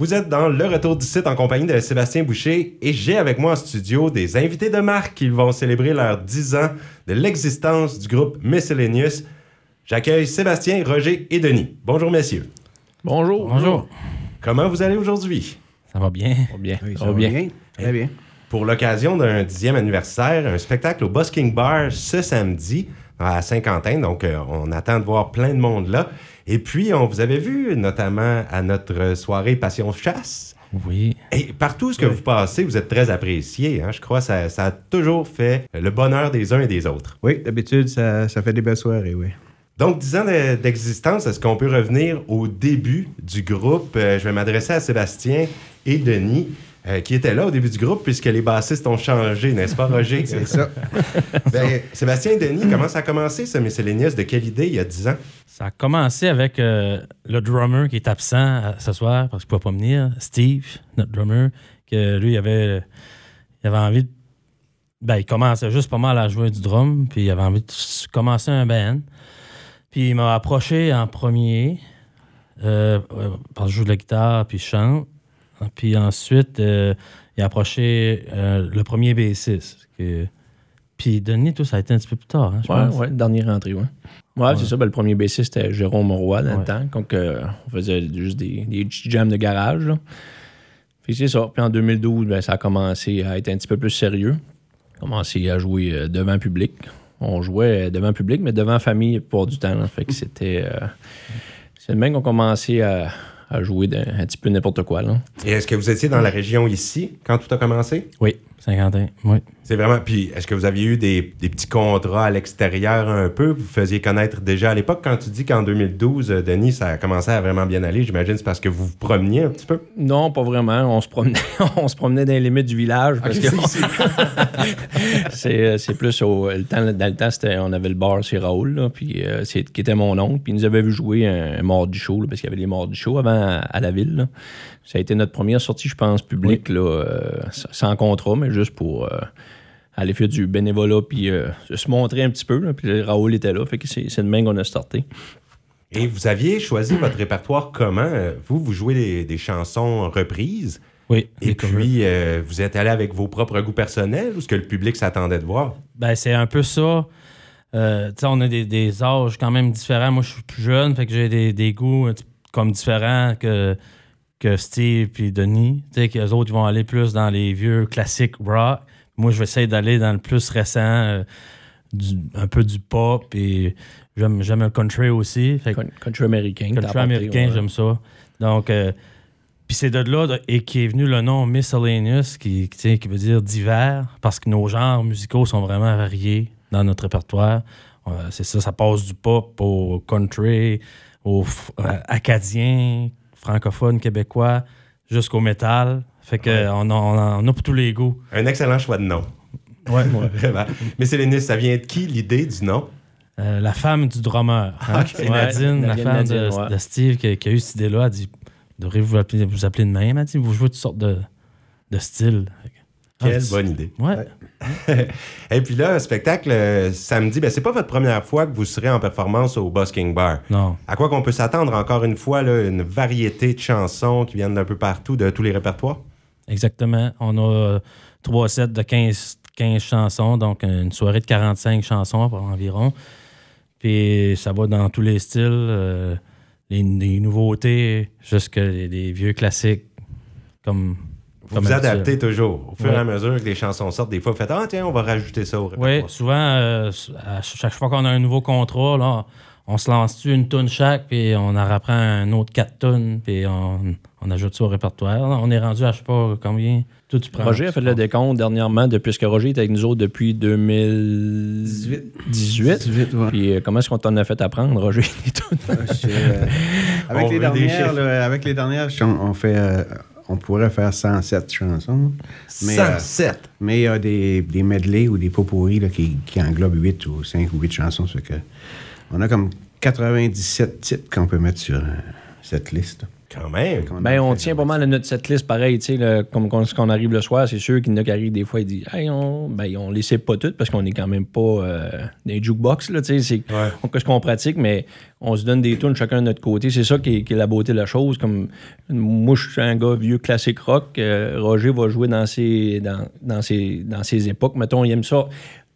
Vous êtes dans le retour du site en compagnie de Sébastien Boucher et j'ai avec moi en studio des invités de marque qui vont célébrer leurs 10 ans de l'existence du groupe Miscellaneous. J'accueille Sébastien, Roger et Denis. Bonjour messieurs. Bonjour. Bonjour. Comment vous allez aujourd'hui? Ça va bien? Ça va bien. Oui, ça va bien. Très bien. Pour l'occasion d'un dixième anniversaire, un spectacle au Busking Bar ce samedi à Saint-Quentin. Donc, euh, on attend de voir plein de monde là. Et puis, on vous avait vu notamment à notre soirée Passion Chasse. Oui. Et partout ce que vous passez, vous êtes très apprécié. hein. Je crois que ça, ça a toujours fait le bonheur des uns et des autres. Oui, d'habitude, ça, ça fait des belles soirées, oui. Donc, 10 ans de- d'existence, est-ce qu'on peut revenir au début du groupe? Euh, je vais m'adresser à Sébastien et Denis, euh, qui étaient là au début du groupe, puisque les bassistes ont changé, n'est-ce pas, Roger? C'est ça. Ben, Sébastien et Denis, comment ça a commencé, ce Miscellaneous? De quelle idée il y a 10 ans? Ça a commencé avec euh, le drummer qui est absent euh, ce soir parce qu'il ne pouvait pas venir, Steve, notre drummer, que lui, il avait, il avait envie de. Ben, il commençait juste pas mal à jouer du drum, puis il avait envie de commencer un band. Puis il m'a approché en premier, euh, parce que je joue de la guitare, puis je chante. Puis ensuite, euh, il a approché euh, le premier bassiste. que- Puis Denis, tout ça a été un petit peu plus tard, hein, je Ouais, pense. ouais, dernière rentrée, ouais. Ouais, c'est ça. ben, le premier bassiste, c'était Jérôme Roy dans Ouais. le temps. Donc, euh, on faisait juste des, jams de garage. Là. Puis c'est ça. Puis en 2012, ben, ça a commencé à être un petit peu plus sérieux. Commencé à jouer devant public. On jouait devant public, mais devant famille pour du temps. là. Fait que c'était. euh, c'est le même qu'on commençait à, à jouer de- un petit peu n'importe quoi. Là. Et est-ce que vous étiez dans la région ici quand tout a commencé? Oui, Saint-Quentin, oui. C'est vraiment. Puis, est-ce que vous aviez eu des, des petits contrats à l'extérieur un peu? Vous faisiez connaître déjà à l'époque. Quand tu dis qu'en 2012, euh, Denis, ça a commencé à vraiment bien aller, j'imagine c'est parce que vous vous promeniez un petit peu? Non, pas vraiment. On se promenait, on se promenait dans les limites du village. Parce que c'est, euh, c'est plus au le temps, dans le temps, c'était, on avait le bar chez Raoul, là, puis euh, c'est, qui était mon oncle. Puis il nous avait vu jouer un, un mardi show, là, parce qu'il y avait les mardis show avant à, à la ville. là. Ça a été notre première sortie, je pense, publique, là, euh, sans contrat, mais juste pour euh, aller faire du bénévolat, puis euh, se montrer un petit peu. là. Puis Raoul était là, fait que c'est, c'est de même qu'on a starté. Et vous aviez choisi votre répertoire comment? Vous, vous jouez des, des chansons reprises. Oui. Et puis, euh, vous êtes allé avec vos propres goûts personnels ou ce que le public s'attendait de voir? Ben, c'est un peu ça. Euh, on a des, des âges quand même différents. Moi, je suis plus jeune, fait que j'ai des, des goûts comme différents que, que Steve et Denis. Tu sais, qu'eux autres, ils vont aller plus dans les vieux classiques rock. Moi, je vais essayer d'aller dans le plus récent, euh, du- un peu du pop. Et j'aime j'aime le country aussi. Fait que Con- Country américain. country américain, ouais. j'aime ça. Donc, euh, puis c'est de là de- et qui est venu le nom Miscellaneous, qui, qui, qui veut dire divers, parce que nos genres musicaux sont vraiment variés dans notre répertoire. Euh, c'est ça, ça passe du pop au country, au euh, acadien, francophone, québécois, jusqu'au métal. Fait que on, a, on a- on a pour tous les goûts. Un excellent choix de nom. Ouais, Vraiment. Miscellaneous, ça vient de qui l'idée du nom? Euh, la femme du drummer. hein? Ouais, Nadine, la Nadine, femme de, ouais. Steve, qui, qui a eu cette idée-là. Elle dit Devriez-vous vous appeler, vous appeler de même? Elle dit Vous jouez toutes sortes de, de styles. Quelle Ah, bonne idée. Ouais. Et puis là, spectacle euh, samedi, ben, c'est pas votre première fois que vous serez en performance au Busking Bar. Non. À quoi qu'on peut s'attendre encore une fois, là, une variété de chansons qui viennent d'un peu partout, de tous les répertoires? Exactement. On a euh, trois sets de 15, 15 chansons, donc une soirée de 45 chansons environ. Puis ça va dans tous les styles, euh, les, les nouveautés, jusqu'à les, les vieux classiques. Comme, Vous comme vous habituel. adaptez toujours. Au fur et Ouais. à mesure que les chansons sortent, des fois, vous faites Ah, tiens, on va rajouter ça au Oui, répertoire. souvent, euh, à chaque fois qu'on a un nouveau contrat, là, on se lance-tu une tonne chaque, puis on en reprend un autre quatre tonnes, puis on, on ajoute ça au répertoire. Là, on est rendu à je sais pas combien? Tout tu prends. Roger a fait le décompte dernièrement, depuis que Roger est avec nous autres depuis 2018. 18. 18, ouais. Puis euh, comment est-ce qu'on t'en a fait apprendre, Roger? C'est, euh, On avec, les dernières, chiffres. là, avec les dernières, on, on fait, euh, on pourrait faire 107 chansons. Mais, euh, 107. mais il y a des, des medley ou des pots-pourris là, qui, qui englobent 8 ou 5 ou 8 chansons. Ça fait que on a comme 97 titres qu'on peut mettre sur euh, cette liste. Quand même. Ben, en on tient pas mal à notre setlist pareil, tu sais, le- comme quand quand on arrive le soir, c'est sûr qu'il y en a qui arrivent des fois, ils disent, hey, on, ben, on les sait pas toutes parce qu'on est quand même pas euh, des jukebox, là, tu sais, c'est Ouais. on- qu'est-ce qu'on pratique, mais on se donne des tunes chacun de notre côté. C'est ça qui est, qui est la beauté de la chose. Comme moi, je suis un gars vieux classique rock. euh, Roger va jouer dans ses, dans, dans ses, dans ses époques. Mettons, il aime ça.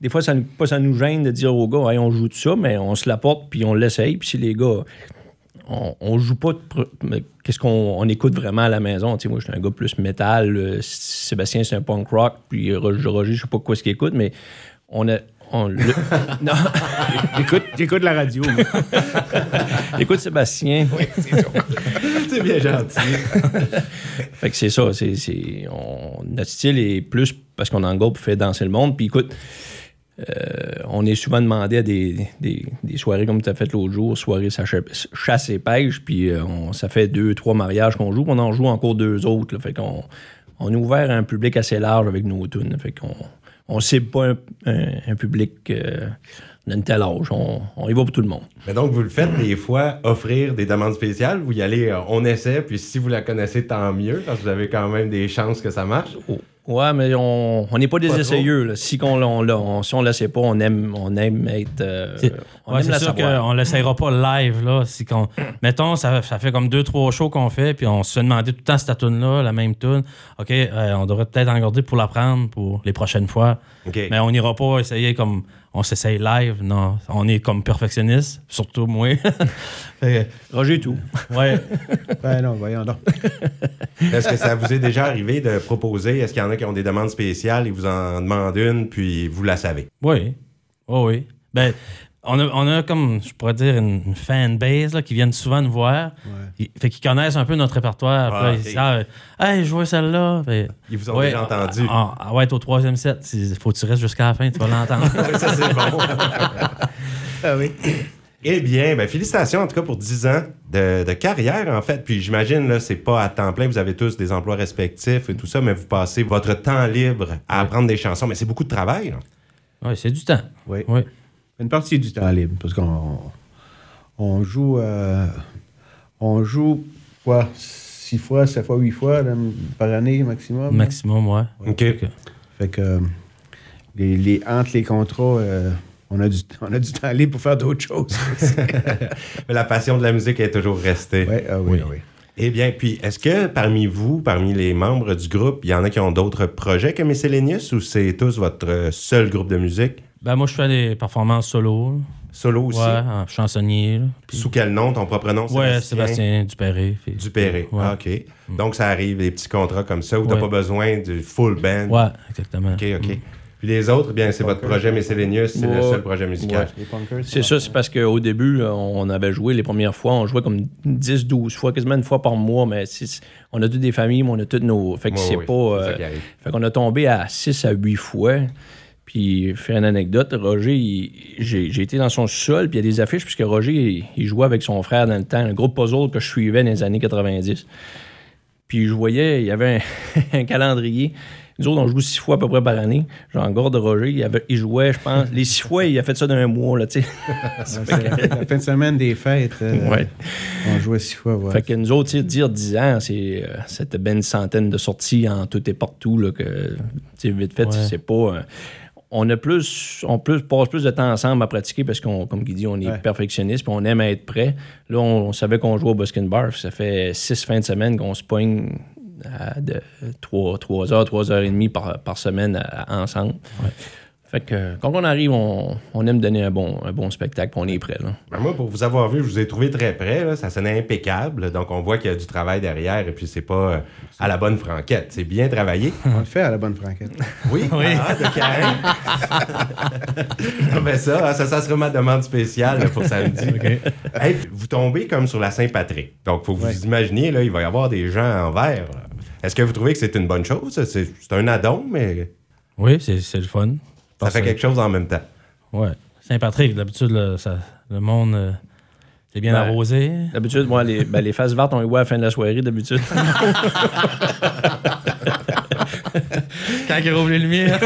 Des fois, ça, nous- pas ça nous gêne de dire aux gars, hey, on joue de ça, mais on se l'apporte puis on l'essaye. Puis si les gars, on, on joue pas qu'est-ce qu'on on écoute vraiment à la maison? Moi, je suis un gars plus métal. euh, Sébastien, c'est un punk rock. Puis Roger, Roger, je sais pas quoi ce qu'il écoute, mais on a. On, le- non, J'écoute, j'écoute la radio. écoute Sébastien. C'est bien gentil. Fait que c'est ça. c'est c'est- on- notre style est plus parce qu'on en groupe fait danser le monde. Puis écoute, euh, on est souvent demandé à des, des- des soirées comme tu as fait l'autre jour, soirée chasse, et pêche. Puis euh, on- ça fait deux, trois mariages qu'on joue. On en joue encore deux autres. là. fait qu'on on est ouvert à un public assez large avec nos tunes. Fait qu'on on cible pas un, un- un public euh, d'un tel âge. On, on y va pour tout le monde. Mais donc, vous le faites des fois, offrir des demandes spéciales. Vous y allez, euh, on essaie, puis si vous la connaissez, tant mieux, parce que vous avez quand même des chances que ça marche. Oh. Ouais, mais on on n'est pas des Pas essayeux. là. Si, on, l'a- on, si on ne le sait pas, on aime, on aime être. euh, C'est- on Ouais, aime c'est la sûr qu'on l'essayera pas live, là. Si qu'on, mettons, ça, ça fait comme deux, trois shows qu'on fait, puis on se demander tout le temps cette tune-là, la même tune. OK, euh, on devrait peut-être en garder pour la prendre pour les prochaines fois. OK. Mais on n'ira pas essayer comme on s'essaye live. Non, on est comme perfectionniste, surtout moi. Fait Roger, tout. ouais. Ben non, voyons donc. Est-ce que ça vous est déjà arrivé de proposer? Est-ce qu'il y en a qui ont des demandes spéciales, ils vous en demandent une, puis vous la savez? Oui. Oh, oui. Ben, on a, on a comme, je pourrais dire, une, fanbase là, qui viennent souvent nous voir. Fait qu'ils connaissent un peu notre répertoire. Ah, ils disent, ah, hey, je vois celle-là. Fait- Ils vous ont Ouais, déjà entendu. Ah, ah, ouais, t'es au troisième set. Il faut que tu restes jusqu'à la fin, tu vas l'entendre. ça, c'est bon. Ah oui. Eh bien, ben, félicitations en tout cas pour 10 ans de, de carrière, en fait. Puis j'imagine, là, c'est pas à temps plein, vous avez tous des emplois respectifs et tout ça, mais vous passez votre temps libre à apprendre des chansons. Mais c'est beaucoup de travail. oui, c'est du temps. Oui. Oui. Une partie du temps libre, parce qu'on on joue, euh, on joue quoi, six fois, sept fois, huit fois là, par année maximum. Maximum, ouais. OK. Fait que euh, les, les- entre les contrats, euh, on, a du, on a du temps libre pour faire d'autres choses. Mais la passion de la musique est toujours restée. ouais, ah oui, Oui. oui. Eh bien, puis est-ce que parmi vous, parmi les membres du groupe, il y en a qui ont d'autres projets que Miscellaneous ou c'est tous votre euh, seul groupe de musique? Ben, moi, je fais des performances solo. là. Solo aussi? Ouais, en chansonnier. là. Puis- Sous quel nom, ton propre nom? ouais, Sébastien? Dupéré. Puis- Dupéré. Ouais. Ah, OK. Donc, ça arrive, des petits contrats comme ça où t'as Ouais. pas besoin du full band? Ouais, exactement. OK, OK. Puis les autres, bien, c'est votre projet Miscellaneous, c'est le Ouais. seul projet musical. C'est ça, c'est parce qu'au début, on avait joué les premières fois, on jouait comme 10, 12 fois, quasiment une fois par mois, mais c'est- on a toutes des familles, mais on a toutes nos. Fait que Ouais, c'est pas. euh, fait qu'on a tombé à 6 à 8 fois. Puis, faire une anecdote, Roger, j'ai été dans son sol, puis il y a des affiches, puisque Roger, il, il jouait avec son frère dans le temps, un groupe puzzle que je suivais dans les années 90. Puis, je voyais, il y avait un, un calendrier. Nous autres, on joue six fois à peu près par année. Genre, en garde de Roger, il, avait- il jouait, je pense, les six fois, il a fait ça dans un mois, là, tu sais. La, fin de semaine des fêtes. euh, Ouais. On jouait six fois, ouais. Fait que nous autres, dire 10 ans, c'est, euh, c'était ben une centaine de sorties en tout et partout, là, que, tu sais, vite fait, Ouais. c'est pas... euh, on a plus, on plus, passe plus de temps ensemble à pratiquer parce qu'on, comme il dit, on est Ouais. perfectionniste on aime être prêt. Là, on, on savait qu'on jouait au Buskin Bar. Ça fait six fins de semaine qu'on se pogne à de 3, heures, 3 heures et demie par, par semaine à- ensemble. Fait que euh, quand on arrive, on, on aime donner un bon, un bon spectacle on est prêt. Là. Ben, moi, pour vous avoir vu, je vous ai trouvé très près. là. Ça sonnait impeccable. Donc, on voit qu'il y a du travail derrière et puis c'est pas euh, à la bonne franquette. C'est bien travaillé. On le fait à la bonne franquette. Oui, Ah, de Karen. Ah, ben ça, hein, ça, ça sera ma demande spéciale là, pour samedi. Hey, vous tombez comme sur la Saint-Patrick. Donc, faut que vous Ouais. imaginiez, là, il va y avoir des gens en verre. là. Est-ce que vous trouvez que c'est une bonne chose? C'est un addon, mais Oui, c'est le fun. Ça fait que- quelque chose en même temps. Ouais. Saint-Patrick, d'habitude, le monde, euh, c'est bien Ben, arrosé. D'habitude, moi, les, ben, les faces vertes, on les voit à la fin de la soirée, d'habitude. Quand il rouvre les lumières.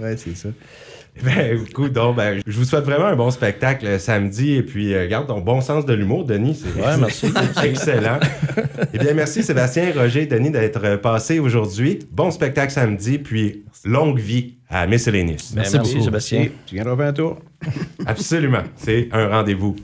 Ouais, c'est ça. Ben, écoute, donc, ben, je vous souhaite vraiment un bon spectacle euh, samedi. Et puis, euh, garde ton bon sens de l'humour, Denis. C'est Ouais, merci. c'est excellent. Eh bien, merci Sébastien, Roger, Denis d'être euh, passés aujourd'hui. Bon spectacle samedi, puis longue vie à Miscellaneous. Ben, merci, beaucoup. Sébastien. Tu viendras faire un tour. Absolument. C'est un rendez-vous.